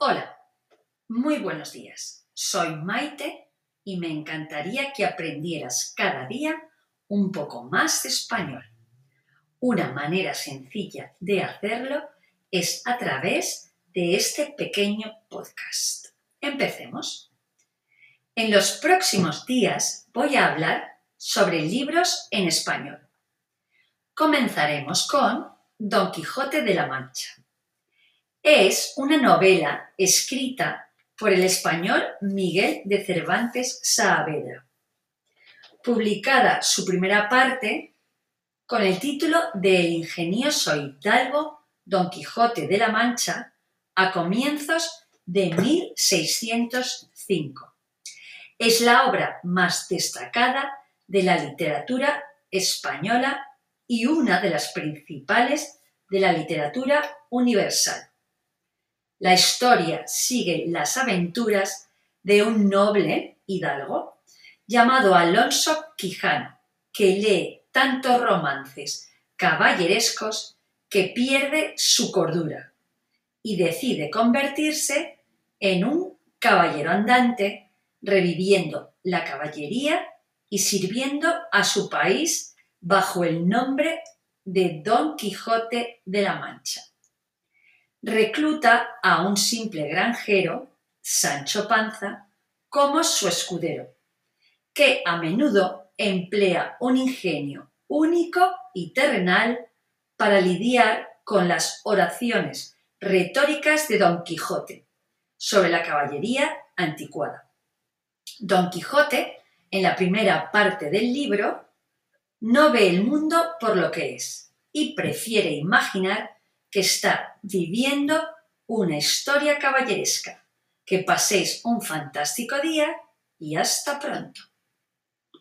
Hola, muy buenos días. Soy Maite y me encantaría que aprendieras cada día un poco más de español. Una manera sencilla de hacerlo es a través de este pequeño podcast. Empecemos. En los próximos días voy a hablar sobre libros en español. Comenzaremos con Don Quijote de la Mancha. Es una novela escrita por el español Miguel de Cervantes Saavedra, publicada su primera parte con el título de El ingenioso hidalgo Don Quijote de la Mancha a comienzos de 1605. Es la obra más destacada de la literatura española y una de las principales de la literatura universal. La historia sigue las aventuras de un noble hidalgo llamado Alonso Quijano, que lee tantos romances caballerescos que pierde su cordura y decide convertirse en un caballero andante, reviviendo la caballería y sirviendo a su país bajo el nombre de Don Quijote de la Mancha recluta a un simple granjero, Sancho Panza, como su escudero, que a menudo emplea un ingenio único y terrenal para lidiar con las oraciones retóricas de Don Quijote sobre la caballería anticuada. Don Quijote, en la primera parte del libro, no ve el mundo por lo que es y prefiere imaginar que está viviendo una historia caballeresca. Que paséis un fantástico día y hasta pronto.